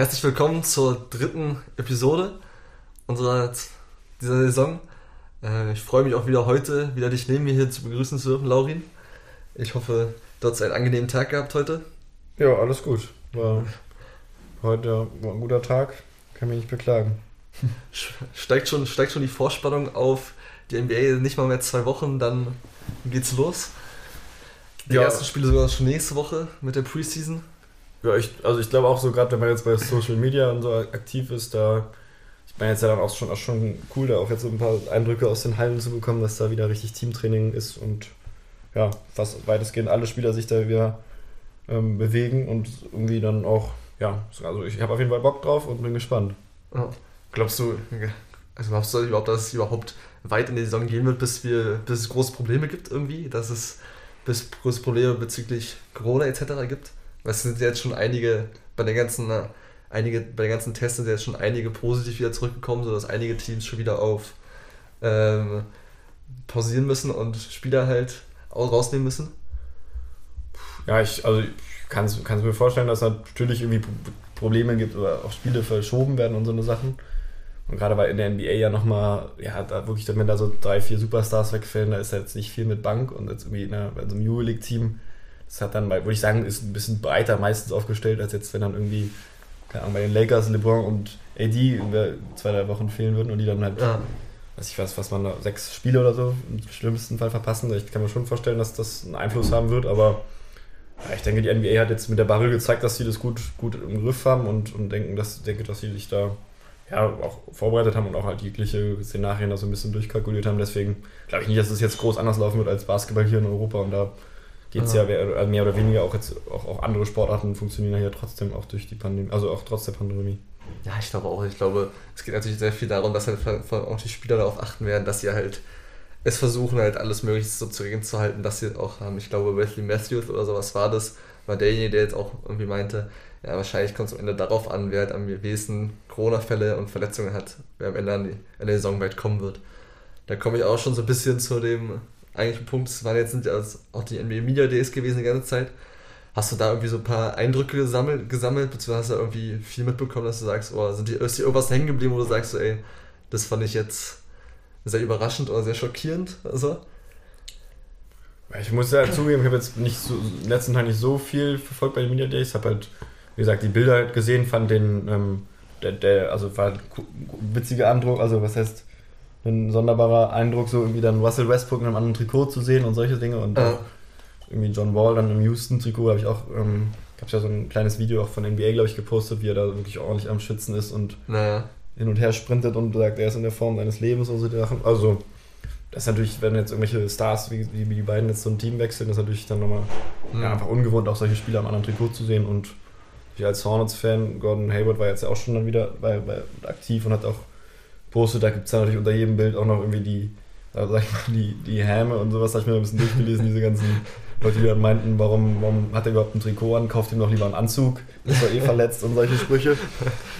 Herzlich willkommen zur dritten Episode unserer dieser Saison. Äh, ich freue mich auch wieder heute, wieder dich neben mir hier zu begrüßen zu dürfen, Laurin. Ich hoffe, du hast einen angenehmen Tag gehabt heute. Ja, alles gut. War heute war ein guter Tag, kann mich nicht beklagen. Steigt schon, steigt schon die Vorspannung auf die NBA nicht mal mehr zwei Wochen, dann geht's los. Die ja. ersten Spiele sogar schon nächste Woche mit der Preseason. Ja, ich, also ich glaube auch so, gerade wenn man jetzt bei Social Media und so aktiv ist, da, ich meine jetzt ja dann auch schon, auch schon cool, da auch jetzt so ein paar Eindrücke aus den Hallen zu bekommen, dass da wieder richtig Teamtraining ist und ja, fast weitestgehend alle Spieler sich da wieder ähm, bewegen und irgendwie dann auch, ja, also ich habe auf jeden Fall Bock drauf und bin gespannt. Ja. Glaubst du, also glaubst du überhaupt, dass es überhaupt weit in die Saison gehen wird, bis, wir, bis es große Probleme gibt irgendwie, dass es bis große Probleme bezüglich Corona etc. gibt? Es sind jetzt schon einige, bei den ganzen, einige, bei den ganzen Tests sind jetzt schon einige positiv wieder zurückgekommen, sodass einige Teams schon wieder auf ähm, pausieren müssen und Spieler halt rausnehmen müssen. Ja, ich, also kann es mir vorstellen, dass es natürlich irgendwie Probleme gibt oder auch Spiele verschoben werden und so eine Sachen. Und gerade weil in der NBA ja nochmal, ja, da wirklich, wenn da so drei, vier Superstars wegfällen, da ist ja jetzt nicht viel mit Bank und jetzt irgendwie in, einer, in so einem Euroleague-Team das hat dann, würde ich sagen, ist ein bisschen breiter meistens aufgestellt, als jetzt, wenn dann irgendwie, keine Ahnung, bei den Lakers, LeBron und AD über zwei, drei Wochen fehlen würden und die dann halt, ja. weiß ich was, was man da, sechs Spiele oder so im schlimmsten Fall verpassen. Ich kann mir schon vorstellen, dass das einen Einfluss haben wird, aber ja, ich denke, die NBA hat jetzt mit der Bubble gezeigt, dass sie das gut, gut im Griff haben und, und denken, dass, denke, dass sie sich da ja, auch vorbereitet haben und auch halt jegliche Szenarien da so ein bisschen durchkalkuliert haben. Deswegen glaube ich nicht, dass es jetzt groß anders laufen wird als Basketball hier in Europa und da geht es ja, ja mehr oder weniger auch jetzt auch, auch andere Sportarten funktionieren ja trotzdem auch durch die Pandemie, also auch trotz der Pandemie. Ja, ich glaube auch. Ich glaube, es geht natürlich sehr viel darum, dass halt auch die Spieler darauf achten werden, dass sie halt es versuchen, halt alles Mögliche so zu Regeln zu halten, dass sie auch haben. Ich glaube, Wesley Matthews oder sowas war das, war derjenige, der jetzt auch irgendwie meinte, ja, wahrscheinlich kommt es am Ende darauf an, wer halt am wenigsten Corona-Fälle und Verletzungen hat, wer am Ende an, die, an der Saison weit kommen wird. Da komme ich auch schon so ein bisschen zu dem eigentlich ein Punkt, es waren jetzt sind ja auch die NBA Media Days gewesen die ganze Zeit. Hast du da irgendwie so ein paar Eindrücke gesammelt, gesammelt beziehungsweise hast du irgendwie viel mitbekommen, dass du sagst, oh, sind die, ist dir irgendwas hängen geblieben, wo du sagst, so, ey, das fand ich jetzt sehr überraschend oder sehr schockierend? Also? Ich muss ja zugeben, ich habe jetzt nicht so, letzten Tag nicht so viel verfolgt bei den Media Days. Ich habe halt, wie gesagt, die Bilder halt gesehen, fand den, ähm, der, der, also war ein witziger Eindruck, also was heißt, ein sonderbarer Eindruck, so irgendwie dann Russell Westbrook in einem anderen Trikot zu sehen und solche Dinge. Und ja. irgendwie John Wall dann im Houston-Trikot habe ich auch, ähm, gab ja so ein kleines Video auch von NBA, glaube ich, gepostet, wie er da wirklich ordentlich am Schützen ist und naja. hin und her sprintet und sagt, er ist in der Form seines Lebens und so Sachen. Also, das ist natürlich, wenn jetzt irgendwelche Stars wie, wie die beiden jetzt so ein Team wechseln, ist natürlich dann nochmal mhm. ja, einfach ungewohnt, auch solche Spieler am anderen Trikot zu sehen. Und ich als Hornets-Fan, Gordon Hayward war jetzt ja auch schon dann wieder bei, bei aktiv und hat auch postet, da gibt es natürlich unter jedem Bild auch noch irgendwie die, also sag ich mal, die, die Häme und sowas, habe ich mir ein bisschen durchgelesen, diese ganzen Leute, die dann meinten, warum, warum hat er überhaupt ein Trikot an, kauft ihm doch lieber einen Anzug, ist doch eh verletzt und solche Sprüche.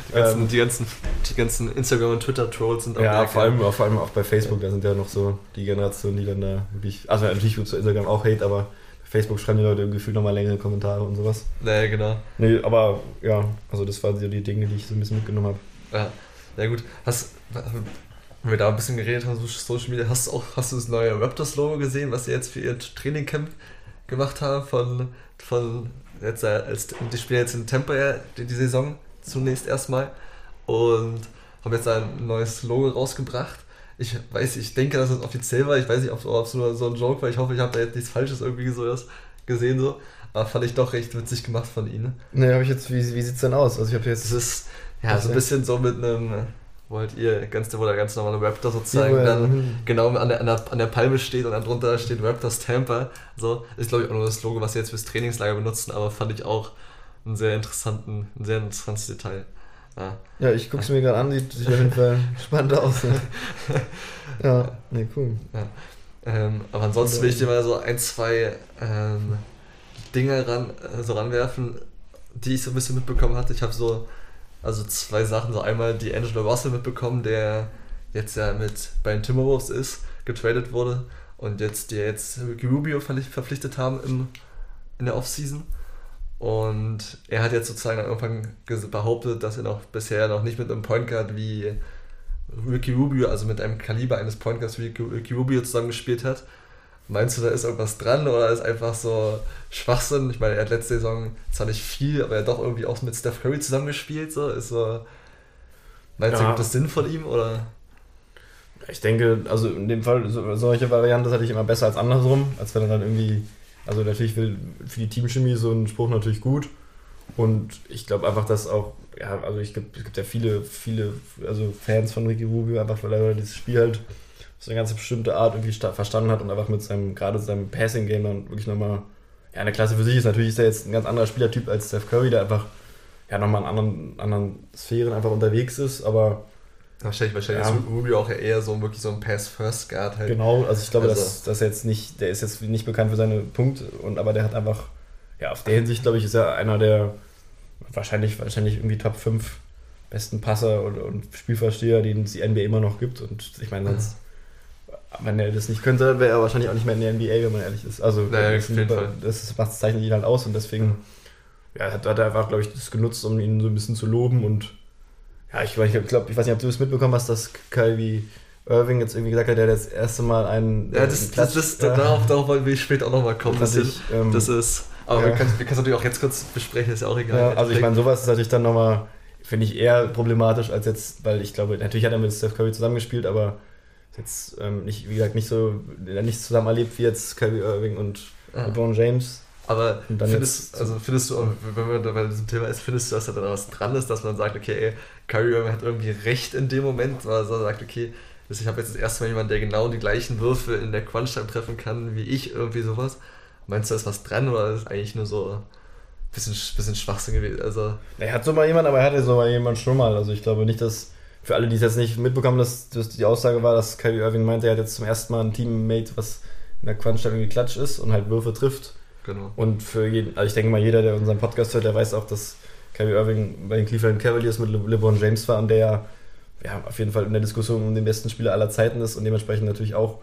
Die ganzen, ähm, die ganzen, die ganzen Instagram- und Twitter-Trolls sind auch Ja, vor allem, vor allem auch bei Facebook, da sind ja noch so die Generation, die dann da wirklich, also natürlich es Instagram auch Hate, aber Facebook schreiben die Leute im Gefühl nochmal längere Kommentare und sowas. Naja, genau. Nee, aber ja, also das waren so die Dinge, die ich so ein bisschen mitgenommen habe. Ja. Ja gut, hast, wenn wir da ein bisschen geredet haben, Social Media, hast du auch hast du das neue Raptors-Logo gesehen, was sie jetzt für ihr Trainingcamp gemacht haben von, von jetzt als die spielen jetzt in Tampa die, die Saison zunächst erstmal und haben jetzt ein neues Logo rausgebracht. Ich weiß, ich denke, dass es offiziell war. Ich weiß nicht, ob es nur so ein Joke war. Ich hoffe, ich habe da jetzt nichts Falsches irgendwie so gesehen so. Aber fand ich doch recht witzig gemacht von ihnen. Ne, habe ich jetzt, wie, wie sieht es denn aus? Also ich habe jetzt. Es ist ja so ein bisschen so mit einem wollt ihr ganz, wo der ganz normale Raptor sozusagen ja, dann ja. genau an der, an, der, an der Palme steht und dann drunter steht Raptors Tampa. So, ist glaube ich auch nur das Logo, was sie jetzt fürs Trainingslager benutzen, aber fand ich auch einen sehr interessanten, ein sehr interessantes Detail. Ja, ja ich gucke es mir gerade an, sieht, sieht auf jeden Fall spannend aus. Ne? ja, ne, cool. Ähm, aber ansonsten will ich dir mal so ein, zwei ähm, Dinge ran, äh, so ranwerfen, die ich so ein bisschen mitbekommen hatte. Ich habe so also zwei Sachen. So einmal die Angelo Russell mitbekommen, der jetzt ja mit bei den Timberwolves ist, getradet wurde und jetzt die jetzt Ricky Rubio verpflichtet haben im, in der Offseason. Und er hat jetzt sozusagen am Anfang behauptet, dass er noch bisher noch nicht mit einem Point Guard wie Ricky Rubio, also mit einem Kaliber eines Point Guards wie Ricky Rubio zusammengespielt hat. Meinst du, da ist irgendwas dran oder ist einfach so Schwachsinn? Ich meine, er hat letzte Saison zwar nicht viel, aber er hat doch irgendwie auch mit Steph Curry zusammengespielt. So. Ist so meinst ja. du, gibt das Sinn von ihm oder? Ich denke, also in dem Fall, solche Varianten hatte ich immer besser als andersrum, als wenn er dann irgendwie also natürlich will für die Teamchemie so ein Spruch natürlich gut. Und ich glaube einfach, dass auch, ja, also ich gibt, es gibt ja viele, viele, also Fans von Ricky Rubio, einfach weil er dieses Spiel halt so eine ganz bestimmte Art irgendwie verstanden hat und einfach mit seinem, gerade seinem Passing-Game dann wirklich nochmal, ja, eine Klasse für sich ist. Natürlich ist er jetzt ein ganz anderer Spielertyp als Steph Curry, der einfach, ja, nochmal in anderen, anderen Sphären einfach unterwegs ist, aber Wahrscheinlich, wahrscheinlich ja. ist Rubio auch eher so wirklich so ein Pass-First-Guard halt. Genau, also ich glaube, also. dass, dass er jetzt nicht, der ist jetzt nicht bekannt für seine Punkte, und, aber der hat einfach, ja, auf der Hinsicht, glaube ich, ist er einer der wahrscheinlich, wahrscheinlich irgendwie Top 5 besten Passer und, und Spielversteher, den es die NBA immer noch gibt. Und ich meine, sonst, wenn er das nicht könnte, wäre er wahrscheinlich auch nicht mehr in der NBA, wenn man ehrlich ist. Also, naja, das, das, das zeichnet ihn halt aus und deswegen ja, hat, hat er einfach, glaube ich, das genutzt, um ihn so ein bisschen zu loben und ja, ich, ich glaube, ich weiß nicht, ob du es mitbekommen hast, dass Kyrie Irving jetzt irgendwie gesagt hat, der das erste Mal einen. Ja, das, Klatsch, das, das, darauf, darauf wollen wir später auch nochmal kommen. Das, ich, ähm, das ist. Aber ja. wir können es natürlich auch jetzt kurz besprechen, ist ja auch egal. Ja, also ich meine, sowas ist natürlich dann nochmal, finde ich, eher problematisch als jetzt, weil ich glaube, natürlich hat er mit Steph Curry zusammengespielt, aber jetzt ähm, nicht, wie gesagt, nicht so, nicht zusammen erlebt wie jetzt Kyrie Irving und ah. LeBron James. Aber findest, also findest du, wenn man bei diesem Thema ist, findest du, dass da dann was dran ist, dass man sagt, okay, ey, Kyrie Irving hat irgendwie recht in dem Moment, weil er sagt, okay, ich habe jetzt das erste Mal jemanden, der genau die gleichen Würfe in der Crunch-Time treffen kann wie ich, irgendwie sowas. Meinst du, da ist was dran oder ist eigentlich nur so ein bisschen, bisschen Schwachsinn gewesen? Also, er hat so mal jemanden, aber er hatte so mal jemanden schon mal. Also ich glaube nicht, dass für alle, die es jetzt nicht mitbekommen, dass, dass die Aussage war, dass Kyrie Irving meinte, er hat jetzt zum ersten Mal ein Teammate, was in der irgendwie Klatsch ist und halt Würfe trifft. Genau. Und für jeden, also ich denke mal, jeder, der unseren Podcast hört, der weiß auch, dass Kyrie Irving bei den Cleveland Cavaliers mit Le LeBron James war und der ja auf jeden Fall in der Diskussion um den besten Spieler aller Zeiten ist und dementsprechend natürlich auch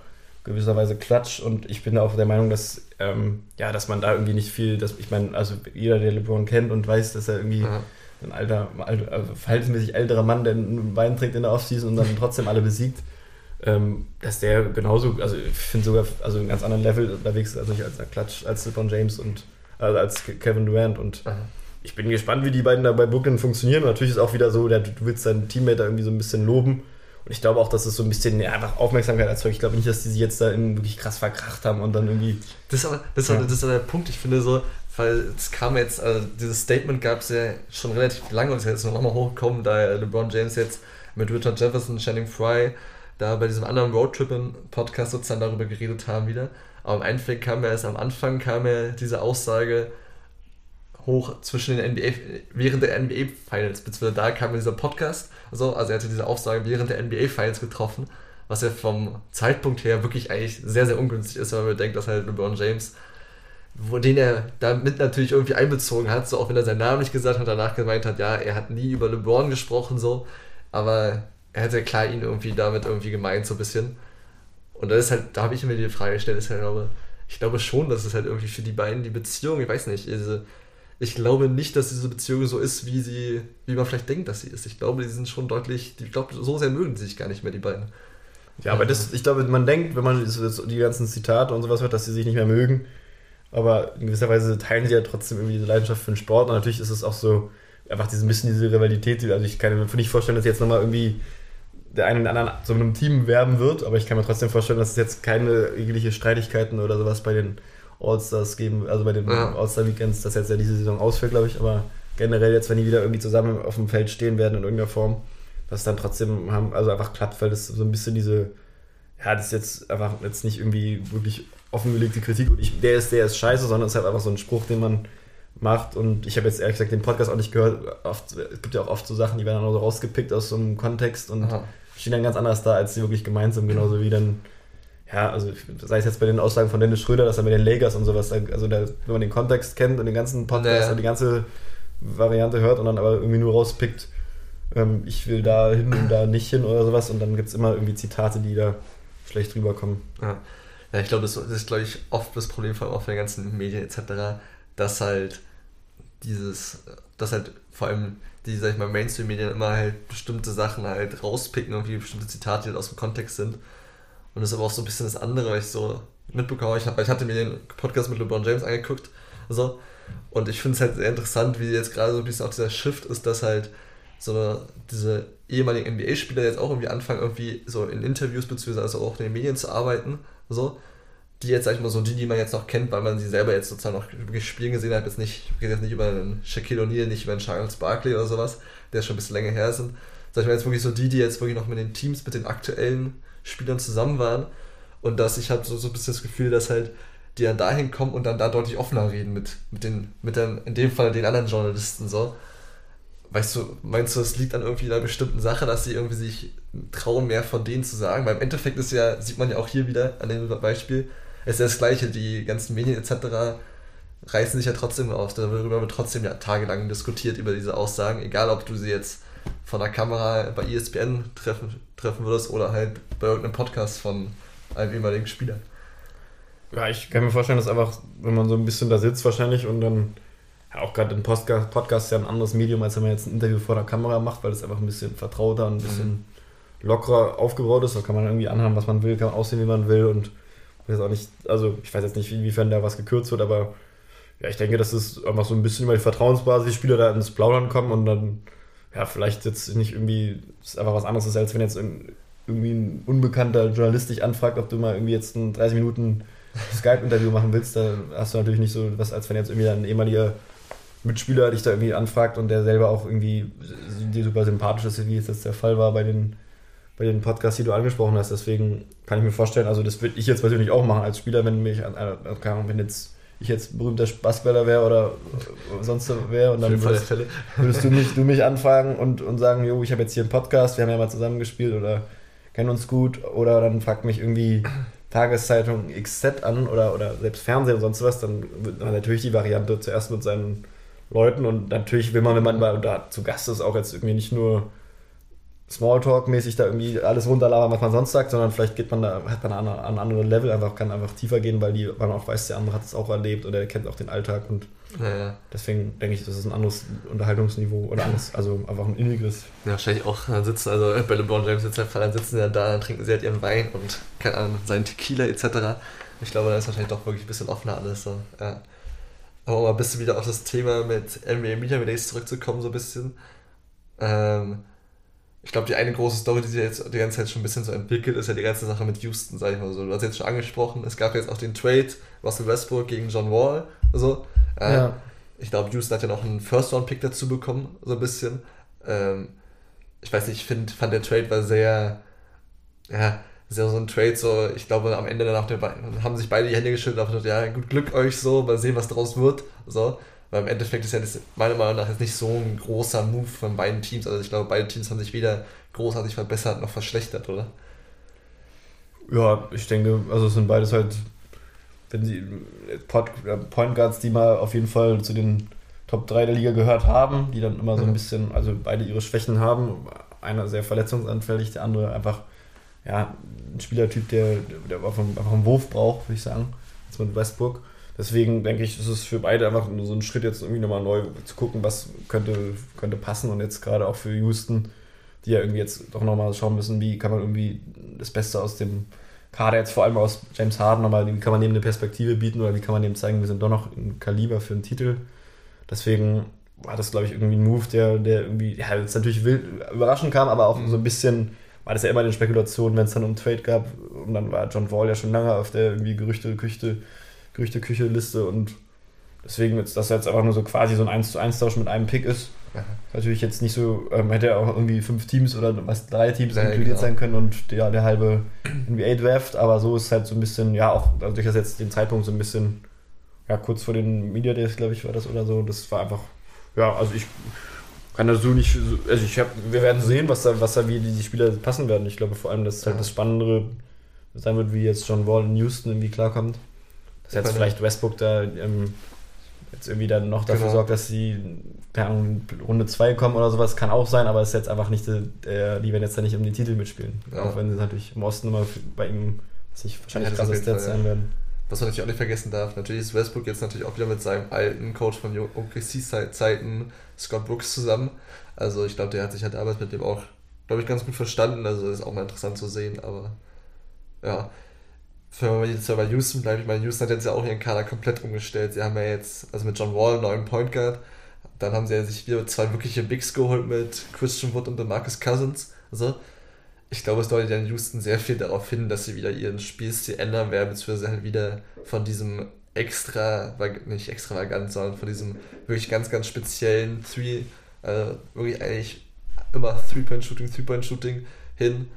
gewisserweise Klatsch. Und ich bin auch der Meinung, dass, ähm, ja, dass man da irgendwie nicht viel, dass, ich meine, also jeder, der LeBron kennt und weiß, dass er irgendwie Aha. Ein alter, also verhältnismäßig älterer Mann, der einen Wein trinkt in der Offseason und dann trotzdem alle besiegt, ähm, dass der genauso, also ich finde sogar, also einen ganz anderen Level unterwegs ist, also nicht als Klatsch, als LeBron James und also als Kevin Durant und Aha ich bin gespannt, wie die beiden da bei Brooklyn funktionieren. Und natürlich ist auch wieder so, du willst deinen Teammate da irgendwie so ein bisschen loben. Und ich glaube auch, dass es so ein bisschen ja, einfach Aufmerksamkeit erzeugt. Ich glaube nicht, dass die sich jetzt da wirklich krass verkracht haben und dann irgendwie. Das ist aber, das, ja. das ist der Punkt, ich finde so, weil es kam jetzt, also dieses Statement gab es ja schon relativ lange und ist jetzt nochmal hochgekommen, da LeBron James jetzt mit Richard Jefferson, Channing Fry da bei diesem anderen Roadtrip-Podcast sozusagen darüber geredet haben wieder. Aber im Endeffekt kam ja erst am Anfang kam ja diese Aussage, hoch zwischen den NBA, während der NBA Finals, beziehungsweise da kam dieser Podcast, also, also er hatte diese Aussage während der NBA Finals getroffen, was ja vom Zeitpunkt her wirklich eigentlich sehr, sehr ungünstig ist, wenn man bedenkt, dass halt LeBron James, wo den er damit natürlich irgendwie einbezogen hat, so auch wenn er seinen Namen nicht gesagt hat, danach gemeint hat, ja, er hat nie über LeBron gesprochen, so, aber er hat ja klar ihn irgendwie damit irgendwie gemeint, so ein bisschen. Und da ist halt, da habe ich mir die Frage gestellt, ist halt, aber ich glaube schon, dass es halt irgendwie für die beiden die Beziehung, ich weiß nicht, diese, ich glaube nicht, dass diese Beziehung so ist, wie sie, wie man vielleicht denkt, dass sie ist. Ich glaube, die sind schon deutlich, ich glaube, so sehr mögen sie sich gar nicht mehr, die beiden. Ja, aber das, ich glaube, man denkt, wenn man die ganzen Zitate und sowas hört, dass sie sich nicht mehr mögen. Aber in gewisser Weise teilen sie ja trotzdem irgendwie diese Leidenschaft für den Sport. Und natürlich ist es auch so, einfach ein bisschen diese Rivalität. Also ich kann mir nicht vorstellen, dass jetzt nochmal irgendwie der eine oder anderen zu einem Team werben wird. Aber ich kann mir trotzdem vorstellen, dass es jetzt keine jegliche Streitigkeiten oder sowas bei den All-Stars geben, also bei den ja. All-Star-Weekends, das jetzt ja diese Saison ausfällt, glaube ich, aber generell jetzt, wenn die wieder irgendwie zusammen auf dem Feld stehen werden in irgendeiner Form, dass dann trotzdem haben, also einfach klappt, weil das so ein bisschen diese, ja, das ist jetzt einfach jetzt nicht irgendwie wirklich offengelegte Kritik und ich, der ist, der ist scheiße, sondern es ist halt einfach so ein Spruch, den man macht. Und ich habe jetzt ehrlich gesagt den Podcast auch nicht gehört, oft, es gibt ja auch oft so Sachen, die werden dann auch so rausgepickt aus so einem Kontext und Aha. stehen dann ganz anders da, als sie wirklich gemeint sind, genauso wie dann ja, also sei es jetzt bei den Aussagen von Dennis Schröder, dass er mit den Lakers und sowas, also der, wenn man den Kontext kennt und den ganzen Podcast und die ganze Variante hört und dann aber irgendwie nur rauspickt, ähm, ich will da hin und da nicht hin oder sowas. Und dann gibt es immer irgendwie Zitate, die da schlecht rüberkommen. Ja, ja ich glaube, das ist, glaube ich, oft das Problem, vor allem auch für die ganzen Medien etc., dass halt dieses, dass halt vor allem die, sag ich mal, Mainstream-Medien immer halt bestimmte Sachen halt rauspicken, irgendwie bestimmte Zitate, die halt aus dem Kontext sind. Und das ist aber auch so ein bisschen das andere, weil ich so mitbekomme. Ich, ich hatte mir den Podcast mit LeBron James angeguckt. So, und ich finde es halt sehr interessant, wie jetzt gerade so ein bisschen auch dieser Shift ist, dass halt so eine, diese ehemaligen NBA-Spieler jetzt auch irgendwie anfangen, irgendwie so in Interviews beziehungsweise also auch in den Medien zu arbeiten. So, die jetzt, sag ich mal, so die, die man jetzt noch kennt, weil man sie selber jetzt sozusagen noch spielen gesehen hat, jetzt nicht, jetzt nicht über einen Shaquille O'Neal, nicht über einen Charles Barkley oder sowas, der schon ein bisschen länger her sind. Sag ich mal, jetzt wirklich so die, die jetzt wirklich noch mit den Teams, mit den aktuellen Spielern zusammen waren. Und dass ich habe so, so ein bisschen das Gefühl, dass halt die dann dahin kommen und dann da deutlich offener reden mit, mit den, mit den, in dem Fall den anderen Journalisten so. Weißt du, meinst du, es liegt an irgendwie einer bestimmten Sache, dass sie irgendwie sich trauen, mehr von denen zu sagen? Weil im Endeffekt ist ja, sieht man ja auch hier wieder an dem Beispiel, es ist ja das Gleiche, die ganzen Medien etc. reißen sich ja trotzdem auf. Darüber wird trotzdem ja tagelang diskutiert über diese Aussagen, egal ob du sie jetzt von der Kamera bei ESPN treffen, treffen würdest oder halt bei irgendeinem Podcast von einem ehemaligen Spieler. Ja, ich kann mir vorstellen, dass einfach, wenn man so ein bisschen da sitzt wahrscheinlich und dann auch gerade ein Podcast, Podcast ist ja ein anderes Medium, als wenn man jetzt ein Interview vor der Kamera macht, weil es einfach ein bisschen vertrauter, ein bisschen mhm. lockerer aufgebaut ist. Da kann man irgendwie anhaben, was man will, kann aussehen, wie man will und weiß auch nicht, also ich weiß jetzt nicht, inwiefern da was gekürzt wird, aber ja, ich denke, dass es einfach so ein bisschen über die Vertrauensbasis, die Spieler da ins Plaudern kommen und dann, ja, vielleicht jetzt nicht irgendwie, ist einfach was anderes ist, als wenn jetzt irgendwie ein unbekannter Journalist dich anfragt, ob du mal irgendwie jetzt ein 30 Minuten Skype-Interview machen willst, da hast du natürlich nicht so was, als wenn jetzt irgendwie ein ehemaliger Mitspieler dich da irgendwie anfragt und der selber auch irgendwie dir super sympathisch ist, wie es jetzt der Fall war bei den bei den Podcasts, die du angesprochen hast. Deswegen kann ich mir vorstellen, also das würde ich jetzt persönlich auch machen als Spieler, wenn mich, keine Ahnung, wenn jetzt ich jetzt berühmter Basketballer wäre oder sonst wäre und dann würdest, würdest, du, mich, du mich anfragen und, und sagen, jo, ich habe jetzt hier einen Podcast, wir haben ja mal zusammengespielt oder kennen uns gut oder dann fragt mich irgendwie Tageszeitung XZ an oder, oder selbst Fernsehen und sonst was, dann wird man natürlich die Variante zuerst mit seinen Leuten und natürlich will man, wenn man mal da zu Gast ist, auch jetzt irgendwie nicht nur Smalltalk-mäßig da irgendwie alles runterlabern, was man sonst sagt, sondern vielleicht geht man da, hat man an ein anderes Level, einfach kann einfach tiefer gehen, weil, die, man auch weiß, der andere hat es auch erlebt oder er kennt auch den Alltag und ja, ja. deswegen denke ich, das ist ein anderes Unterhaltungsniveau oder anderes, also einfach ein inniges. Ja, wahrscheinlich auch dann sitzen, also bei LeBron James jetzt halt, dann sitzen sie dann da, dann trinken sie halt ihren Wein und keine Ahnung, seinen Tequila etc. Ich glaube, da ist wahrscheinlich doch wirklich ein bisschen offener alles so, ja. Aber um mal ein bisschen wieder auf das Thema mit NBA Media Days zurückzukommen, so ein bisschen. Ähm, ich glaube, die eine große Story, die sich jetzt die ganze Zeit schon ein bisschen so entwickelt, ist ja die ganze Sache mit Houston, sag ich mal so. Du hast jetzt schon angesprochen, es gab jetzt auch den Trade Russell Westbrook gegen John Wall. So. Äh, ja. Ich glaube, Houston hat ja noch einen First-Round-Pick dazu bekommen, so ein bisschen. Ähm, ich weiß nicht, ich find, fand der Trade war sehr, ja, sehr so ein Trade, so, ich glaube, am Ende danach haben sich beide die Hände geschüttelt und gesagt, ja, gut Glück euch so, mal sehen, was draus wird. So. Weil im Endeffekt ist ja das meiner Meinung nach jetzt nicht so ein großer Move von beiden Teams. Also ich glaube, beide Teams haben sich weder großartig verbessert noch verschlechtert, oder? Ja, ich denke, also es sind beides halt, wenn sie Point Guards, die mal auf jeden Fall zu den Top 3 der Liga gehört haben, die dann immer so ein bisschen, also beide ihre Schwächen haben. Einer sehr verletzungsanfällig, der andere einfach, ja, ein Spielertyp, der, der einfach einen Wurf braucht, würde ich sagen, als mit Westbrook. Deswegen denke ich, ist es für beide einfach nur so ein Schritt, jetzt irgendwie nochmal neu zu gucken, was könnte, könnte passen. Und jetzt gerade auch für Houston, die ja irgendwie jetzt doch nochmal schauen müssen, wie kann man irgendwie das Beste aus dem Kader jetzt vor allem aus James Harden nochmal, wie kann man dem eine Perspektive bieten oder wie kann man dem zeigen, wir sind doch noch ein Kaliber für einen Titel. Deswegen war das, glaube ich, irgendwie ein Move, der, der irgendwie, ja, jetzt natürlich wild, überraschend kam, aber auch mhm. so ein bisschen, war das ja immer in den Spekulationen, wenn es dann um Trade gab und dann war John Wall ja schon lange auf der irgendwie Gerüchte-Küchte Gerüchte-Küche-Liste und deswegen ist das jetzt einfach nur so quasi so ein 1 zu 1 Tausch mit einem Pick ist. Ja. Natürlich jetzt nicht so, ähm, hätte ja auch irgendwie fünf Teams oder was, drei Teams ja, inkludiert genau. sein können und der, der halbe NBA-Draft, aber so ist halt so ein bisschen, ja, auch also durch das jetzt den Zeitpunkt so ein bisschen, ja, kurz vor den Media Days, glaube ich, war das oder so. Das war einfach, ja, also ich kann das so nicht, also ich habe, wir werden sehen, was da, was da, wie die Spieler passen werden. Ich glaube vor allem, dass halt das Spannendere sein wird, wie jetzt John Wall in Houston irgendwie klarkommt. Dass jetzt vielleicht Westbrook da ähm, jetzt irgendwie dann noch dafür genau. sorgt, dass sie ja, Runde 2 kommen oder sowas, kann auch sein, aber es ist jetzt einfach nicht, äh, die werden jetzt ja nicht um den Titel mitspielen. Ja. Auch wenn sie natürlich im Osten immer bei ihm sich wahrscheinlich ja, krasse Stats sein werden. Was man natürlich auch nicht vergessen darf, natürlich ist Westbrook jetzt natürlich auch wieder mit seinem alten Coach von OKC-Zeiten, Scott Brooks, zusammen. Also ich glaube, der hat sich halt damals mit dem auch, glaube ich, ganz gut verstanden. Also ist auch mal interessant zu sehen, aber ja. Wenn wir jetzt bei Houston bleiben, ich meine, Houston hat jetzt ja auch ihren Kader komplett umgestellt. Sie haben ja jetzt, also mit John Wall einen neuen Point Guard, dann haben sie ja sich wieder zwei wirkliche Bigs geholt mit Christian Wood und Marcus Cousins. Also, ich glaube, es deutet ja in Houston sehr viel darauf hin, dass sie wieder ihren Spielstil ändern werden, beziehungsweise halt wieder von diesem extra, nicht extravagant, sondern von diesem wirklich ganz, ganz speziellen Three, äh, wirklich eigentlich immer Three-Point-Shooting, Three-Point-Shooting hin,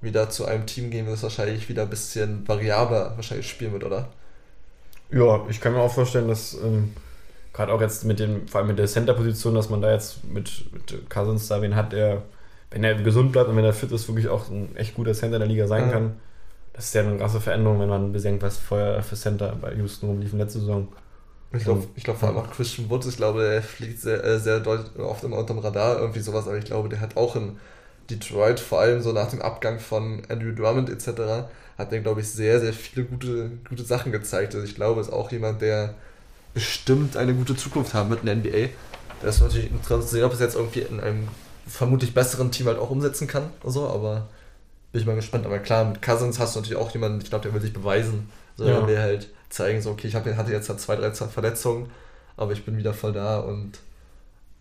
wieder zu einem Team gehen, das wahrscheinlich wieder ein bisschen variabler wahrscheinlich spielen wird, oder? Ja, ich kann mir auch vorstellen, dass ähm, gerade auch jetzt mit dem, vor allem mit der Center-Position, dass man da jetzt mit, mit Cousins da wen hat, der wenn er gesund bleibt und wenn er fit ist, wirklich auch ein echt guter Center der Liga sein ja. kann. Das ist ja eine krasse Veränderung, wenn man bedenkt, was vorher für Center bei Houston rumlief in letzter Saison. Ich glaube ich glaub vor allem auch Christian Woods, ich glaube, der fliegt sehr, äh, sehr oft immer unter dem Radar, irgendwie sowas, aber ich glaube, der hat auch in Detroit, vor allem so nach dem Abgang von Andrew Drummond etc., hat der, glaube ich, sehr, sehr viele gute, gute Sachen gezeigt. Also ich glaube, ist auch jemand, der bestimmt eine gute Zukunft haben wird in der NBA. Das ist natürlich interessant zu sehen, ob es jetzt irgendwie in einem vermutlich besseren Team halt auch umsetzen kann. So, aber bin ich mal gespannt. Aber klar, mit Cousins hast du natürlich auch jemanden, ich glaube, der will sich beweisen. So, ja. der will halt zeigen, so, okay, ich hab, hatte jetzt halt zwei, drei Verletzungen, aber ich bin wieder voll da und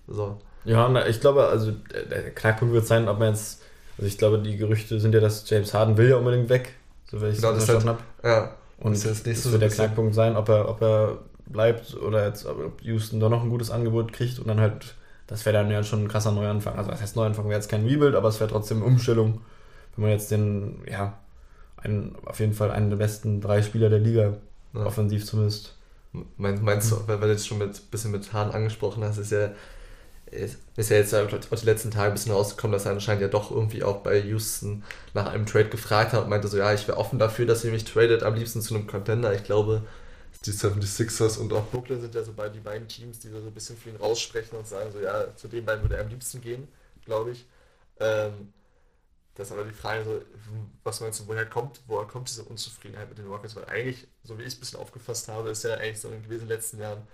so. Ja, na, ich glaube, also der Knackpunkt wird sein, ob man jetzt, also ich glaube, die Gerüchte sind ja, dass James Harden will ja unbedingt weg, so wie ich genau, es verstanden halt, habe. Ja. Und das, das, das wird der Knackpunkt sein, ob er, ob er bleibt oder jetzt, ob Houston da noch ein gutes Angebot kriegt und dann halt das wäre dann ja schon ein krasser Neuanfang. Also, was heißt Neuanfang? Wäre jetzt kein Rebuild, aber es wäre trotzdem eine Umstellung, wenn man jetzt den, ja, einen, auf jeden Fall einen der besten drei Spieler der Liga, ja. offensiv zumindest. Meinst, meinst du, weil du jetzt schon ein bisschen mit Hahn angesprochen hast, ist ja, ist, ist ja jetzt auch die letzten Tage ein bisschen rausgekommen, dass er anscheinend ja doch irgendwie auch bei Houston nach einem Trade gefragt hat und meinte so, ja, ich wäre offen dafür, dass ihr mich tradet, am liebsten zu einem Contender. Ich glaube, die 76ers und auch Brooklyn sind ja so die beiden Teams, die so ein bisschen für ihn raussprechen und sagen so, ja, zu den beiden würde er am liebsten gehen, glaube ich. Ähm, das ist aber die Frage, so, was meinst du, woher kommt, woher kommt diese Unzufriedenheit mit den Rockets? Weil eigentlich, so wie ich es ein bisschen aufgefasst habe, ist ja eigentlich so in den letzten Jahren,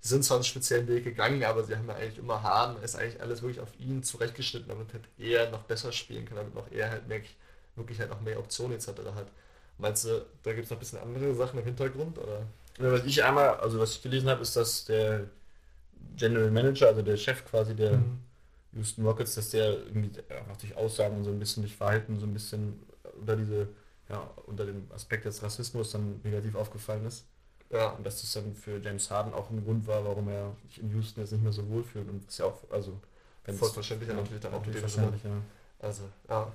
sie sind zwar einen speziellen Weg gegangen, aber sie haben ja eigentlich immer Harden, ist eigentlich alles wirklich auf ihn zurechtgeschnitten, damit halt er noch besser spielen kann, damit noch er halt mehr, wirklich halt noch mehr Optionen etc. hat. Meinst du, da gibt es noch ein bisschen andere Sachen im Hintergrund? Oder? Ja, was ich einmal, also was ich gelesen habe, ist, dass der General Manager, also der Chef quasi der mhm. Houston Rockets, dass der irgendwie einfach durch Aussagen und so ein bisschen durch Verhalten so ein bisschen unter diese, ja, unter dem Aspekt des Rassismus dann negativ aufgefallen ist. Ja. Und dass das dann für James Harden auch ein Grund war, warum er sich in Houston jetzt nicht mehr so wohlfühlt und was ja auch, also Vollverständlich, ja, natürlich dann auch natürlich verständlich, ja. Also, ja.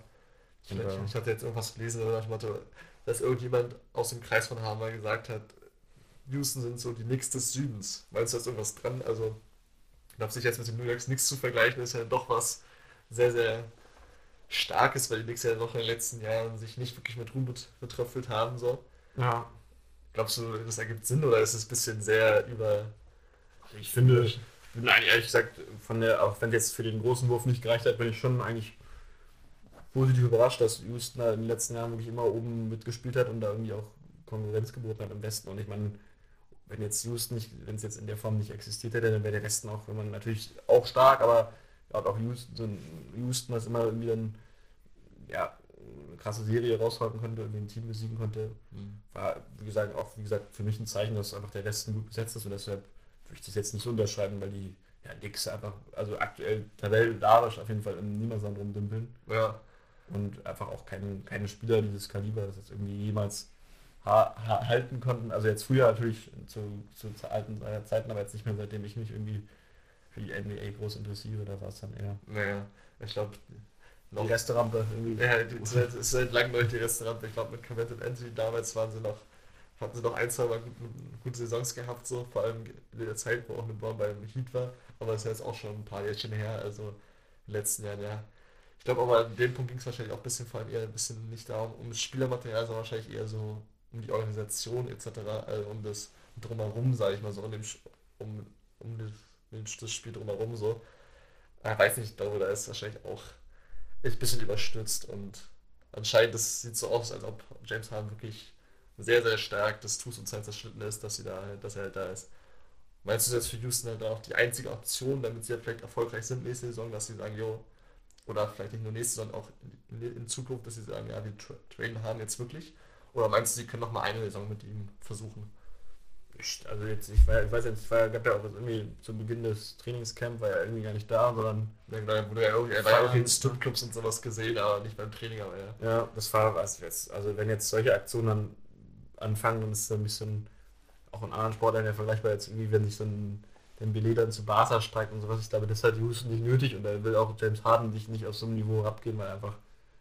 Ich, ich, hatte jetzt irgendwas gelesen, oder ich Motto, dass irgendjemand aus dem Kreis von Hammer gesagt hat, Houston sind so die Knicks des Südens. Meinst du, da ist irgendwas dran? Also, ich glaube, sich jetzt mit den New Yorks nichts zu vergleichen, ist ja doch was sehr, sehr Starkes, weil die Knicks ja noch in den letzten Jahren sich nicht wirklich mit Ruhm betröpfelt haben. So. Ja. Glaubst du, das ergibt Sinn oder ist es ein bisschen sehr über. Ich finde, nein, ehrlich gesagt, von der, auch wenn jetzt für den großen Wurf nicht gereicht hat, bin ich schon eigentlich positiv überrascht, dass Houston in den letzten Jahren wirklich immer oben mitgespielt hat und da irgendwie auch Konkurrenz geboten hat im Westen. Und ich meine, wenn jetzt Houston nicht, wenn es jetzt in der Form nicht existiert hätte, dann wäre der Westen auch, wenn man natürlich auch stark, aber ja, auch Houston, Houston, was immer irgendwie dann ja, eine krasse Serie raushalten konnte, irgendwie ein Team besiegen konnte, mhm. war, wie gesagt, auch wie gesagt, für mich ein Zeichen, dass einfach der Westen gut besetzt ist und deshalb würde ich das jetzt nicht unterschreiben, weil die ja, Dicks einfach, also aktuell tabellarisch auf jeden Fall im Niemandsland rumdümpeln. Ja und einfach auch kein, keine Spieler dieses Kaliber, das jetzt irgendwie jemals ha ha halten konnten. Also jetzt früher natürlich zu, zu, zu alten Zeiten, aber jetzt nicht mehr seitdem ich mich irgendwie für die NBA groß interessiere, da war es dann eher. Naja, ich glaube, die Resterampe irgendwie. Ja, die, ist, seit langem durch die Resterampe. Ich glaube, mit Comet und Anthony damals waren sie noch, hatten sie noch ein, zwei Mal gute, gute Saisons gehabt, so vor allem in der Zeit, wo auch eine Born beim Heat war. Aber das ist jetzt auch schon ein paar Jährchen her, also in den letzten Jahren, ja. Ich glaube aber an dem Punkt ging es wahrscheinlich auch ein bisschen vor allem eher ein bisschen nicht darum, um das Spielermaterial, sondern wahrscheinlich eher so um die Organisation etc., also um das drumherum, sage ich mal so, um, den, um, um das, das Spiel drumherum so. Ich weiß nicht, ich glaube, da ist wahrscheinlich auch ein bisschen überstürzt und anscheinend das sieht so aus, als ob James Harden wirklich sehr, sehr stark das Tuch und Zeit zerschnitten ist, dass, sie da, dass er halt da ist. Meinst du jetzt für Houston halt auch die einzige Option, damit sie halt vielleicht erfolgreich sind nächste Saison, dass sie sagen, jo, oder vielleicht nicht nur nächste, sondern auch in, in Zukunft, dass sie sagen, ja, wir tra traden haben jetzt wirklich? Oder meinst du, sie können noch mal eine Saison mit ihm versuchen? Also jetzt, ich, weiß, ich weiß jetzt, war, gab ja auch irgendwie zu Beginn des Trainingscamp, war er irgendwie gar nicht da, sondern ja, genau, wurde ja irgendwie, er war ja auch in Stripclubs und sowas gesehen, aber nicht beim Training, aber ja. Ja, das war was jetzt. Also wenn jetzt solche Aktionen dann anfangen, dann ist es ein bisschen auch in anderen Sportlern ja vergleichbar jetzt irgendwie, wenn sich so ein Dembele dann zu Barca streikt und sowas, ich glaube, das hat Houston nicht nötig und da will auch James Harden sich nicht auf so einem Niveau abgehen, weil er einfach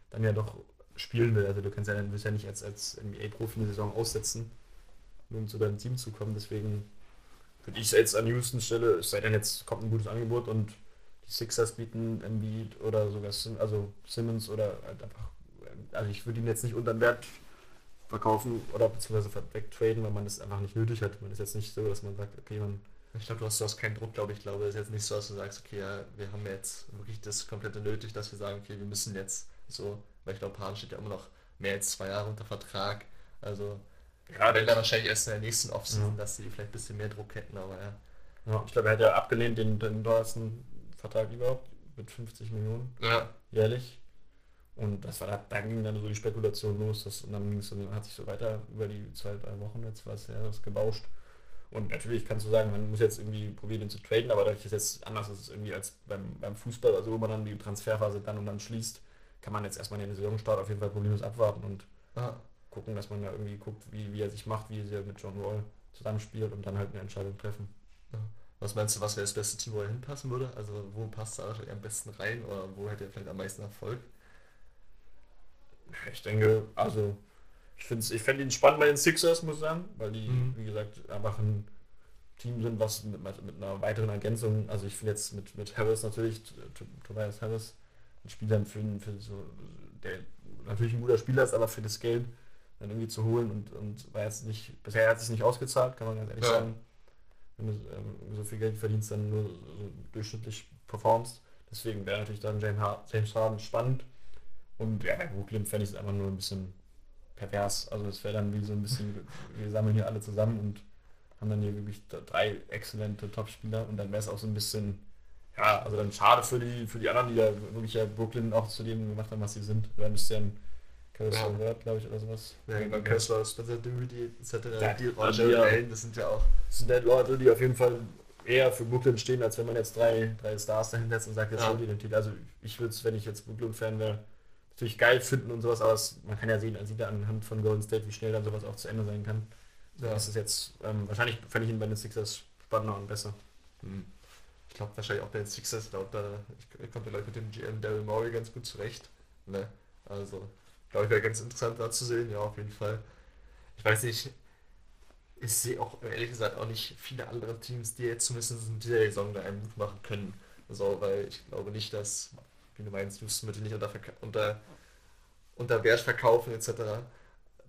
dann ja doch spielen will. Also du kannst ja, du willst ja nicht als, als NBA-Profi eine Saison aussetzen, um zu deinem Team zu kommen. Deswegen würde ich jetzt an Houston Stelle, es sei denn jetzt kommt ein gutes Angebot und die Sixers bieten Embiid oder sogar Sim, also Simmons oder halt einfach, also ich würde ihn jetzt nicht unter den Wert verkaufen oder beziehungsweise wegtraden, weil man das einfach nicht nötig hat. Man ist jetzt nicht so, dass man sagt, okay, man ich glaube, du hast, du hast keinen Druck, glaube ich. Ich glaube, es ist jetzt nicht so, dass du sagst, okay, ja, wir haben jetzt wirklich das komplette nötig, dass wir sagen, okay, wir müssen jetzt so, weil ich glaube, Pan steht ja immer noch mehr als zwei Jahre unter Vertrag. Also, gerade dann wahrscheinlich erst in der nächsten Offseason, ja. dass sie vielleicht ein bisschen mehr Druck hätten, aber ja. ja ich glaube, er hat ja abgelehnt den, den teuersten Vertrag überhaupt mit 50 Millionen ja. jährlich. Und das war da ging dann so die Spekulation los, dass, und dann, dann hat sich so weiter über die zwei, drei Wochen jetzt was ja das gebauscht. Und natürlich kannst du sagen, man muss jetzt irgendwie probieren, den zu traden, aber dadurch ist jetzt anders ist es irgendwie als beim, beim Fußball, also wo man dann die Transferphase dann und dann schließt, kann man jetzt erstmal den Saisonstart auf jeden Fall problemlos abwarten und Aha. gucken, dass man da irgendwie guckt, wie, wie er sich macht, wie er mit John Wall zusammenspielt und dann halt eine Entscheidung treffen. Ja. Was meinst du, was wäre das beste Team, wo er hinpassen würde? Also wo passt er am besten rein oder wo hätte er vielleicht am meisten Erfolg? Ich denke, also ich finde ich fänd ihn spannend bei den Sixers, muss ich sagen, weil die, mhm. wie gesagt, einfach ein Team sind, was mit, mit einer weiteren Ergänzung, also ich finde jetzt mit, mit Harris natürlich, Tobias Harris, ein Spieler für, für so, der natürlich ein guter Spieler ist, aber für das Geld dann irgendwie zu holen und, und war jetzt nicht, bisher hat es sich nicht ausgezahlt, kann man ganz ehrlich ja. sagen. Wenn du ähm, so viel Geld verdienst, dann nur so durchschnittlich performst. Deswegen wäre natürlich dann James Harden spannend. Und ja, bei Brooklyn fände ich es einfach nur ein bisschen pervers. Also es wäre dann wie so ein bisschen, wir sammeln hier alle zusammen und haben dann hier wirklich drei exzellente Topspieler und dann wäre es auch so ein bisschen, ja, also dann schade für die, für die anderen, die ja wirklich ja Brooklyn auch zu dem gemacht haben, was sie sind. Da müsste ja ein Kessler ja. Word, glaube ich, oder sowas. Ja, genau, Kessler, Spencer Dinwiddie, etc. Ja, die, die Allen, das sind ja auch, das sind halt Leute, die auf jeden Fall eher für Brooklyn stehen, als wenn man jetzt drei, drei Stars dahinsetzt und sagt, jetzt ja. die den Titel. Also ich würde es, wenn ich jetzt Brooklyn-Fan wäre, natürlich geil finden und sowas, aber es, man kann ja sehen, sieht ja anhand von Golden State, wie schnell dann sowas auch zu Ende sein kann. Ja. Das ist jetzt, ähm, wahrscheinlich fände ich ihn bei den Sixers spannender und besser. Hm. Ich glaube wahrscheinlich auch bei den Sixers, glaube da ich, kommt vielleicht mit dem GM Daryl Morey ganz gut zurecht. Ne? Also, glaube ich, wäre ganz interessant da zu sehen, ja, auf jeden Fall. Ich weiß nicht, ich sehe auch ehrlich gesagt auch nicht viele andere Teams, die jetzt zumindest in dieser Saison da einen Move machen können. So, weil ich glaube nicht, dass wie du meinst, Lebensmittel nicht unter, unter, unter Wert verkaufen etc.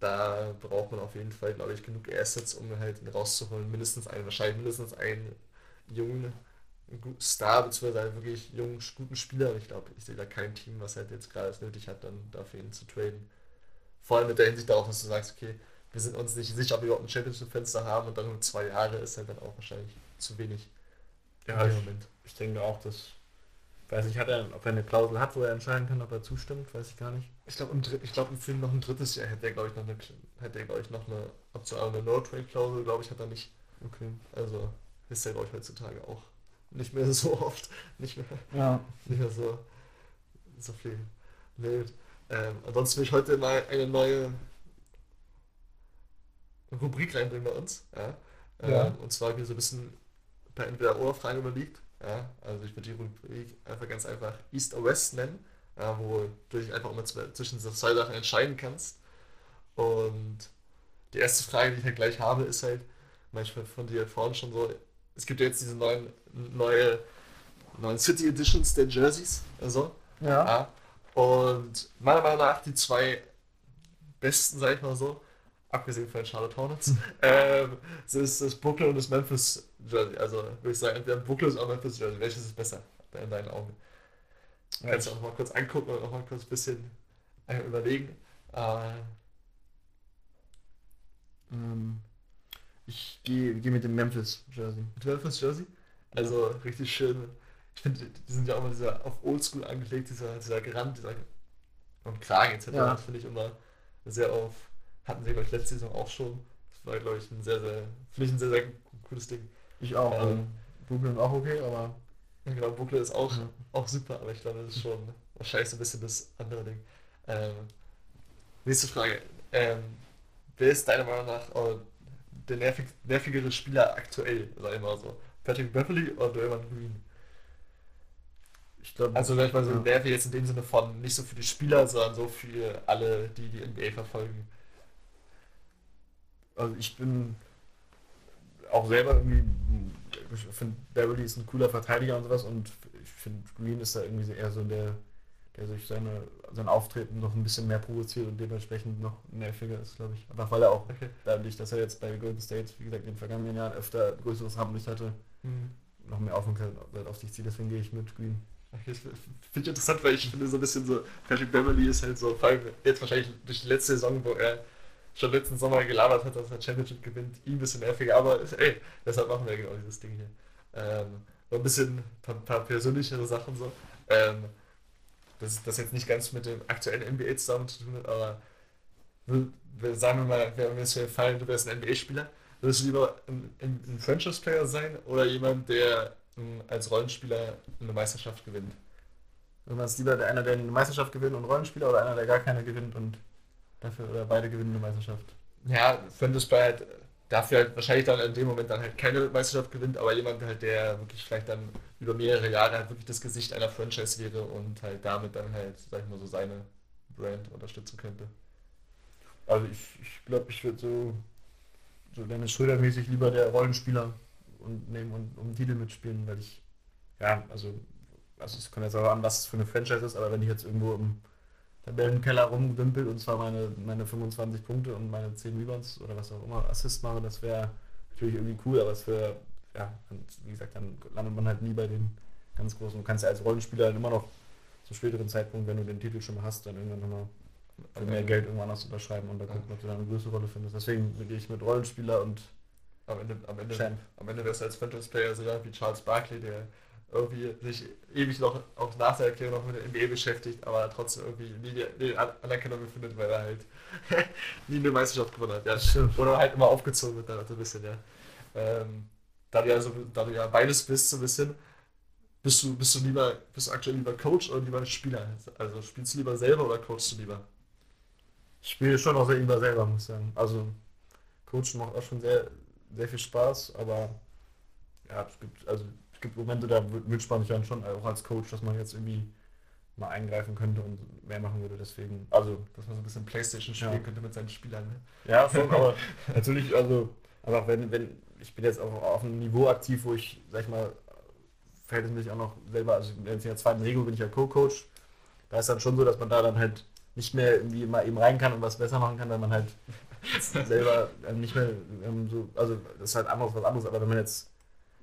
Da braucht man auf jeden Fall, glaube ich, genug Assets, um halt rauszuholen. Mindestens einen, wahrscheinlich mindestens einen jungen Star, beziehungsweise wirklich jungen, guten Spieler. Ich glaube, ich sehe da kein Team, was halt jetzt gerade es nötig hat, dann dafür ihn zu traden. Vor allem mit der Hinsicht darauf, dass du sagst, okay, wir sind uns nicht sicher, ob wir überhaupt ein Championship-Fenster haben und dann nur zwei Jahre ist halt dann auch wahrscheinlich zu wenig. Ja, ich, ich denke auch, dass weiß nicht, hat er, ob er eine Klausel hat, wo er entscheiden kann, ob er zustimmt, weiß ich gar nicht. Ich glaube, ich glaube, im Film noch ein drittes Jahr hätte er, glaube ich, noch eine, hätte er, glaube ich, noch eine, Option, eine No-Trade-Klausel, glaube ich, hat er nicht. Okay. Also ist er, glaube ich, heutzutage auch nicht mehr so oft, nicht mehr, ja. nicht mehr so, so viel. Nee. Ähm, ansonsten will ich heute mal eine neue Rubrik reinbringen bei uns. Ja? Ähm, ja. Und zwar wie so ein bisschen per entweder oder Frage überlegt. Ja, also ich würde die Rubrik einfach ganz einfach East or West nennen, ja, wo du dich einfach immer zwischen zwei Sachen entscheiden kannst. Und die erste Frage, die ich halt gleich habe, ist halt, manchmal von dir vorhin schon so, es gibt ja jetzt diese neuen, neue, neuen City Editions der Jerseys, also. Ja. ja. Und meiner Meinung nach die zwei besten, sag ich mal so, abgesehen von den Charlotte Hornets, ähm, so ist das Brooklyn und das Memphis Jersey. Also würde ich sagen, entweder Brooklyn oder Memphis Jersey. Welches ist besser in deinen Augen? Ja, Kannst du auch mal kurz angucken und auch mal kurz ein bisschen äh, überlegen. Äh, gehe geh mit dem Memphis Jersey. Mit Memphis Jersey? Also richtig schön. Ich finde, die sind ja auch immer dieser auf Oldschool angelegt, dieser, dieser Gerand, dieser und Kragen etc. Ja. Das finde ich immer sehr auf. Hatten sie, glaube ich, letzte Saison auch schon. Das war, glaube ich, ein sehr, sehr, finde ich ein sehr, sehr cooles Ding. Ich auch. Ähm, Brooklyn auch okay, aber. Genau, Brooklyn ist auch, ja. auch super, aber ich glaube, das ist schon wahrscheinlich so ein bisschen das andere Ding. Ähm, nächste Frage. Ähm, wer ist deiner Meinung nach oh, der nervig, nervigere Spieler aktuell, sag ich mal so? Patrick Beverly oder Draymond Green? Ich glaube, also vielleicht mal so ja. nervig jetzt in dem Sinne von nicht so für die Spieler, sondern so für alle, die die NBA verfolgen. Also ich bin auch selber irgendwie, ich finde Beverly ist ein cooler Verteidiger und sowas und ich finde Green ist da irgendwie eher so der, der sich seine, sein Auftreten noch ein bisschen mehr provoziert und dementsprechend noch nerviger ist, glaube ich. Einfach weil er auch dadurch, dass er jetzt bei Golden State, wie gesagt, in den vergangenen Jahren öfter größeres Rampenlicht hatte, mhm. noch mehr Aufmerksamkeit auf sich zieht. Deswegen gehe ich mit Green. Okay, finde ich interessant, weil ich finde so ein bisschen so, Patrick Beverly ist halt so, vor allem jetzt wahrscheinlich durch die letzte Saison, wo er schon letzten Sommer gelabert hat, dass er Championship gewinnt, ihm ein bisschen nerviger, aber ey, deshalb machen wir genau dieses Ding hier. Ähm, ein bisschen ein paar, paar persönlichere Sachen so. Ähm, das, das jetzt nicht ganz mit dem aktuellen NBA zusammen zu tun aber sagen wir mal, wäre mir jetzt gefallen, du wärst ein NBA-Spieler, würdest du lieber ein, ein, ein Franchise-Player sein oder jemand, der ähm, als Rollenspieler eine Meisterschaft gewinnt? Wenn man es lieber einer, der eine Meisterschaft gewinnt und Rollenspieler oder einer, der gar keine gewinnt und dafür oder beide gewinnen eine Meisterschaft? Ja, Franchise-Player halt dafür halt wahrscheinlich dann in dem Moment dann halt keine Meisterschaft gewinnt, aber jemand halt, der wirklich vielleicht dann über mehrere Jahre halt wirklich das Gesicht einer Franchise wäre und halt damit dann halt, sag ich mal so, seine Brand unterstützen könnte. Also ich, ich glaube, ich würde so, so Dennis Schröder-mäßig lieber der Rollenspieler und nehmen und um Titel mitspielen, weil ich, ja, also, also es kommt jetzt auch an, was es für eine Franchise ist, aber wenn ich jetzt irgendwo im Tabellenkeller rumdümpel und zwar meine, meine 25 Punkte und meine 10 Rebounds oder was auch immer Assist mache, das wäre natürlich irgendwie cool, aber es wäre, ja, wie gesagt, dann landet man halt nie bei den ganz großen. Du kannst ja als Rollenspieler immer noch zu späteren Zeitpunkt, wenn du den Titel schon mal hast, dann irgendwann nochmal für mehr Geld irgendwann anders unterschreiben und da gucken, ob du da eine größere Rolle findest. Deswegen gehe ich mit Rollenspieler und am Ende, am Ende, Champ. am Ende wärst du als Franchise-Player so wie Charles Barkley, der irgendwie sich ewig noch auch nach der Erklärung noch mit der NBA beschäftigt, aber trotzdem irgendwie nie die, Anerkennung gefunden, weil er halt nie eine Meisterschaft gewonnen hat. Ja. Oder halt immer aufgezogen wird, so ein bisschen, ja. Ähm, da du ja so, da du ja beides bist, so ein bisschen, bist du, bist du lieber, bist du aktuell lieber Coach oder lieber Spieler? Also spielst du lieber selber oder coachst du lieber? Ich spiele schon auch lieber selber, muss ich sagen. Also Coachen macht auch schon sehr, sehr viel Spaß, aber ja, es gibt, also gibt Momente, da wünscht man sich dann schon auch als Coach, dass man jetzt irgendwie mal eingreifen könnte und mehr machen würde. Deswegen, also. Dass man so ein bisschen Playstation spielen ja. könnte mit seinen Spielern. Ne? Ja, schon, aber natürlich, also, einfach wenn, wenn, ich bin jetzt auch auf einem Niveau aktiv, wo ich, sag ich mal, verhältnismäßig auch noch selber, also in der zweiten Regel bin ich ja Co-Coach. Da ist dann schon so, dass man da dann halt nicht mehr irgendwie mal eben rein kann und was besser machen kann, weil man halt selber ähm, nicht mehr ähm, so, also das ist halt anderes was anderes, aber wenn man jetzt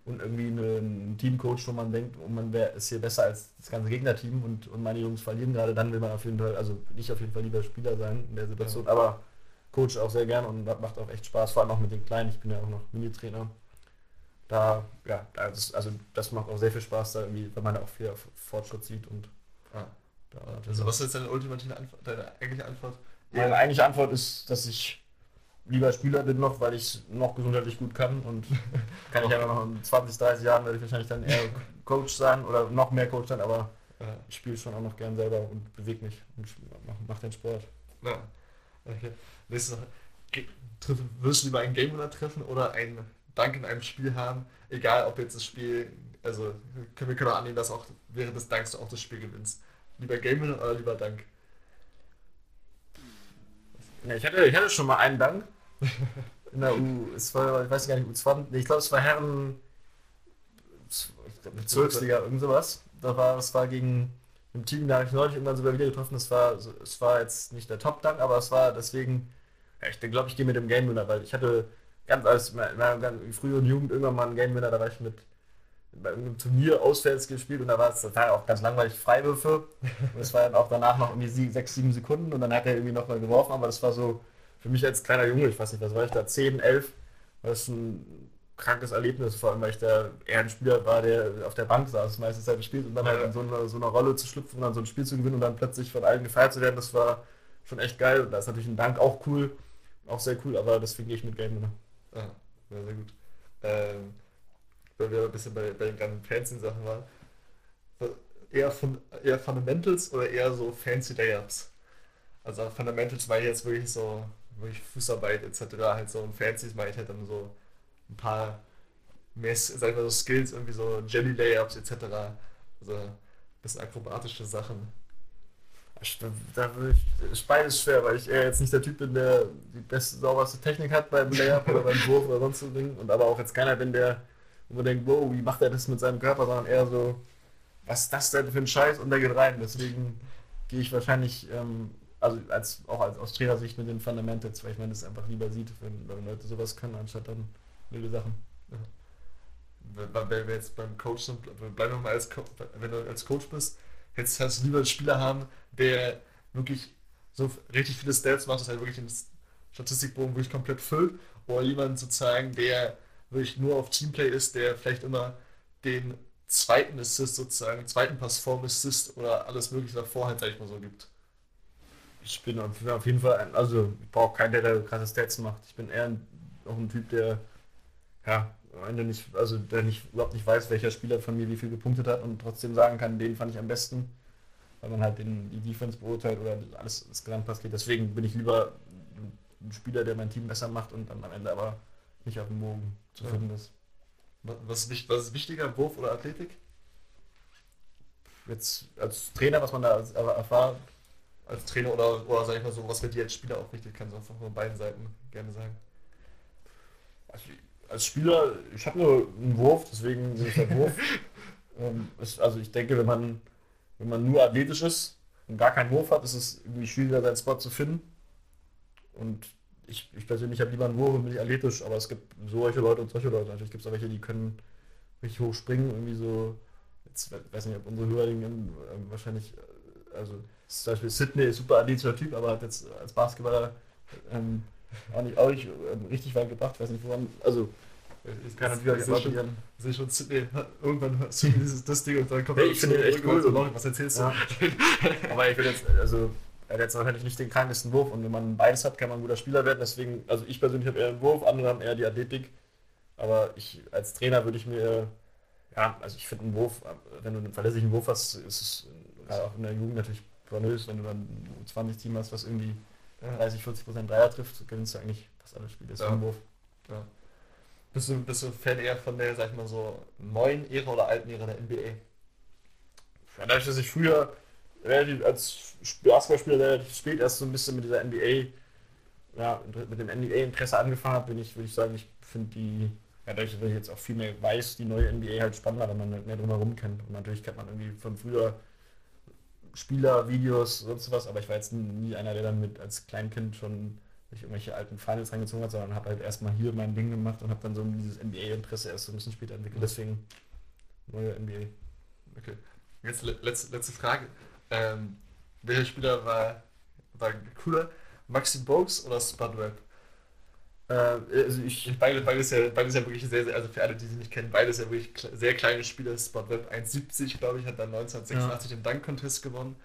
und irgendwie einen Teamcoach, wo man denkt, und man wäre ist hier besser als das ganze Gegnerteam und, und meine Jungs verlieren gerade, dann will man auf jeden Fall, also nicht auf jeden Fall lieber Spieler sein in der Situation, ja. aber Coach auch sehr gern und macht auch echt Spaß, vor allem auch mit den Kleinen, ich bin ja auch noch Mini-Trainer. Da, ja, das, also das macht auch sehr viel Spaß, da irgendwie, weil man auch viel Fortschritt sieht und ah. da, Also was ist deine ultimative Antwort, deine eigentliche Antwort? Meine eigentliche Antwort ist, dass ich lieber Spieler bin noch, weil ich noch gesundheitlich gut kann und kann ich aber noch in 20, 30 Jahren werde ich wahrscheinlich dann eher Coach sein oder noch mehr Coach sein, aber ich spiele schon auch noch gern selber und bewege mich und mache mach den Sport. Ja. Okay. Nächste Sache. Wirst du lieber einen Game Winner treffen oder einen Dank in einem Spiel haben? Egal ob jetzt das Spiel, also können wir können auch annehmen, dass auch während des Danks du auch das Spiel gewinnst. Lieber Game Winner oder lieber Dank? Ja, ich hatte, ich hatte schon mal einen Dank. In der U, es war, ich weiß gar nicht, U20, ich glaube, es war Herren Bezirksliga, irgend sowas. Da war, es war gegen ein Team, da habe ich neulich irgendwann sogar wieder getroffen. Es war, es war jetzt nicht der Top-Dank, aber es war deswegen, ja, ich glaube, ich gehe mit dem Game Winner, weil ich hatte ganz als früher und Jugend irgendwann mal einen Game Winner, da war ich mit bei irgendeinem Turnier auswärts gespielt und da war es total auch ganz langweilig Freiwürfe. Und es war dann auch danach noch irgendwie sechs, sieben Sekunden und dann hat er irgendwie nochmal geworfen, aber das war so für mich als kleiner Junge, ich weiß nicht, was war ich da, 10, 11, war das ein krankes Erlebnis, vor allem weil ich da eher ein Spieler war, der auf der Bank saß, meiste Zeit gespielt und dann halt in so einer so eine Rolle zu schlüpfen und dann so ein Spiel zu gewinnen und dann plötzlich von allen gefeiert zu werden, das war schon echt geil. Und da ist natürlich ein Dank auch cool, auch sehr cool, aber deswegen gehe ich mit Game Winner. Ah, sehr gut. Ähm, weil wir ein bisschen bei, bei den ganzen Fancy-Sachen waren. Eher, von, eher Fundamentals oder eher so Fancy Layups? Also Fundamentals meine ich jetzt wirklich so, wirklich Fußarbeit etc. Halt so und Fancies meine ich halt dann so ein paar mehr, sag ich mal, so Skills, irgendwie so Jelly Layups etc. Also ein bisschen akrobatische Sachen. Da ist beides schwer, weil ich eher jetzt nicht der Typ bin, der die beste, sauberste Technik hat beim Layup oder beim Wurf oder sonst so Ding. Und aber auch jetzt keiner bin, der wo man denkt, wow, wie macht er das mit seinem Körper, sondern eher so, was ist das denn für ein Scheiß? Und der geht rein. Deswegen gehe ich wahrscheinlich, ähm, also als, auch als, aus Trainersicht mit den Fundamentals, weil ich meine, das einfach lieber sieht, wenn, wenn Leute sowas können, anstatt dann wilde Sachen. Ja. Wenn, wenn wir jetzt beim Coach sind, bleiben wir mal als Co wenn du als Coach bist, jetzt hast du lieber einen Spieler haben, der wirklich so richtig viele Stats macht, dass er wirklich den Statistikbogen wirklich komplett füllt, oder jemand sozusagen, der wirklich nur auf Teamplay ist, der vielleicht immer den zweiten Assist sozusagen, zweiten Pass vorm Assist oder alles mögliche davor halt, sag ich mal so, gibt. Ich bin auf jeden Fall, ein, also ich brauche keinen, der da krasse Stats macht. Ich bin eher ein, ein Typ, der ja, Ende nicht, also der nicht, überhaupt nicht weiß, welcher Spieler von mir wie viel gepunktet hat und trotzdem sagen kann, den fand ich am besten, weil man halt den, die Defense beurteilt oder alles das Gesamtpaket. Deswegen bin ich lieber ein Spieler, der mein Team besser macht und dann am Ende aber nicht auf dem Bogen zu finden ja. ist. Was, ist. was ist wichtiger, Wurf oder Athletik? Jetzt als Trainer, was man da erfahrt. Als Trainer oder, oder sag ich mal so, was wird dir als Spieler auch wichtig, kannst du einfach von beiden Seiten gerne sagen. Also, als Spieler, ich habe nur einen Wurf, deswegen bin ich der Wurf. ähm, ist, also ich denke, wenn man, wenn man nur athletisch ist und gar keinen Wurf hat, ist es irgendwie schwieriger, seinen Spot zu finden. Und ich, ich persönlich habe lieber einen Wurf und bin nicht athletisch, aber es gibt solche Leute und solche Leute. Natürlich gibt es auch welche, die können richtig hoch springen, irgendwie so, jetzt weiß nicht, ob unsere Hörerinnen äh, wahrscheinlich, äh, also zum Beispiel Sydney ist super athletischer Typ, aber hat jetzt als Basketballer ähm, auch nicht, auch nicht ähm, richtig weit gebracht, weiß nicht woran, also ich kann natürlich auch schon, sehe schon Sydney, irgendwann hörst du dieses das Ding und dann kommt hey, ich finde echt cool. So, was erzählst du? Ja. aber ich will jetzt, also er hat jetzt wahrscheinlich nicht den krankesten Wurf und wenn man beides hat, kann man ein guter Spieler werden. Deswegen, also ich persönlich habe eher den Wurf, andere haben eher die Athletik. Aber ich als Trainer würde ich mir, ja, also ich finde einen Wurf, wenn du einen verlässlichen Wurf hast, ist es gerade auch in der Jugend natürlich pornös, wenn du dann ein 20-Team hast, was irgendwie 30, 40 Prozent Dreier trifft, gewinnst du eigentlich fast alle Spiele. Das ist ja. ein Wurf. Ja. Bist du, bist du Fan eher von der, sag ich mal so, neuen Ära oder alten Ära der NBA? Ja, dadurch, dass ich früher relativ als Basketballspieler relativ spät erst so ein bisschen mit dieser NBA, ja, mit dem NBA-Interesse angefangen habe, bin ich, würde ich sagen, ich finde die, ja, dadurch, dass ich jetzt auch viel mehr weiß, die neue NBA halt spannender, wenn man mehr drumherum kennt. Und natürlich kennt man irgendwie von früher Spieler, Videos, sonst was, aber ich war jetzt nie einer, der dann mit als Kleinkind schon durch irgendwelche alten Finals reingezogen hat, sondern habe halt erstmal hier mein Ding gemacht und habe dann so dieses NBA-Interesse erst so ein bisschen später entwickelt. Deswegen neue NBA. Okay. Jetzt letzte, letzte Frage. Ähm, welcher Spieler war, war cooler? Maxi Bogues oder Spud Webb? Äh, also ich, beide, beides, ja, beides ja wirklich sehr, sehr, also für alle, die sie nicht kennen, beides ja wirklich sehr kleine Spieler. Spud Webb 1,70 glaube ich, hat dann 1986 ja. den Dunk Contest gewonnen.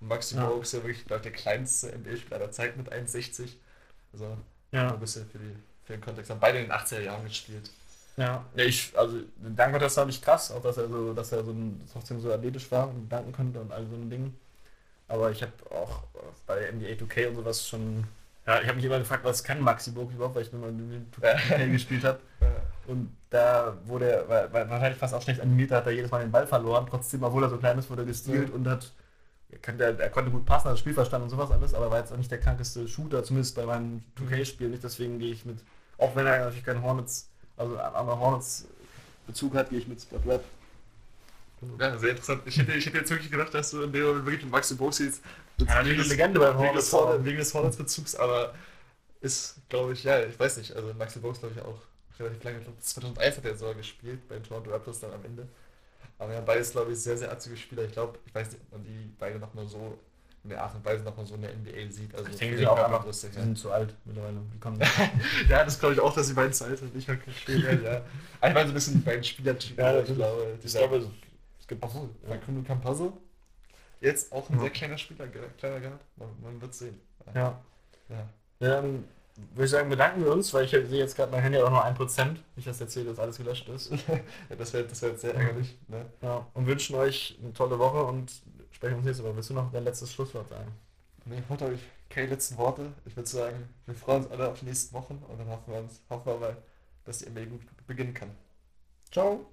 Und Maxi ja. Bogues ja wirklich, glaube der kleinste NBA-Spieler der Zeit mit 1,60. Also ja. ein bisschen für, die, für den Kontext. Haben beide in den 80er Jahren gespielt. Ja, ich, also den Dank das fand ich krass, auch dass er so, dass er so ein, trotzdem so athletisch war und danken konnte und all so ein Ding. Aber ich habe auch bei NBA 2K und sowas schon, ja, ich habe mich immer gefragt, was kann Maxi Burg überhaupt, weil ich nur mal in 2K gespielt habe. Und da wurde er, war, war wahrscheinlich fast auch schlecht animiert, hat er jedes Mal den Ball verloren, trotzdem, obwohl er so klein ist, wurde er gestealt ja. und hat, er konnte, er konnte gut passen, hat das Spiel verstanden und sowas alles, aber war jetzt auch nicht der krankeste Shooter, zumindest bei meinem 2K-Spiel nicht, deswegen gehe ich mit, auch wenn er natürlich kein Hornets also an der Hornets Bezug hat, gehe ich mit Spot Web. Ja, sehr interessant. Ich hätte, ich hätte jetzt wirklich gedacht, dass du in dem Moment wirklich mit Maxi Boxis ja, des, Legende beim Hornets, wegen des Hornets Bezugs, aber ist, glaube ich, ja, ich weiß nicht, also Maxi Box glaube ich auch relativ lange, ich glaube 2001 hat er sogar gespielt, bei den Toronto Raptors dann am Ende. Aber ja, beides, glaube ich, sehr, sehr atzige Spieler. Ich glaube, ich weiß nicht, ob man die beide noch mal so in der Art und Weise nochmal so in der NBA sieht. Also Ich denke, die auch einfach, die ja. sind zu alt mittlerweile. Die kommen ja, das glaube ich auch, dass die beiden zu alt sind. Ich mag spielen, ja. Ich meine so ein bisschen die beiden Spielertypen. Ja, ich glaube, ich glaube, es gibt obwohl, ja. bei Kuno Campazzo jetzt auch ein Ja. sehr kleiner Spieler, kleiner gehabt. Man, man wird sehen. Ja. ja. Dann würde ich sagen, bedanken wir uns, weil ich sehe jetzt gerade mein Handy auch nur 1%. Nicht, dass erzählt, dass alles gelöscht ist. Ja, das wäre das wär jetzt sehr ärgerlich. Ne? Ja, und wünschen euch eine tolle Woche und sprechen uns nächste Woche. Willst du noch dein letztes Schlusswort sagen? Nee, holt euch keine letzten Worte. Ich würde sagen, wir freuen uns alle auf die nächsten Wochen und dann hoffen wir, uns, hoffen wir mal, dass die NBA gut beginnen kann. Ciao!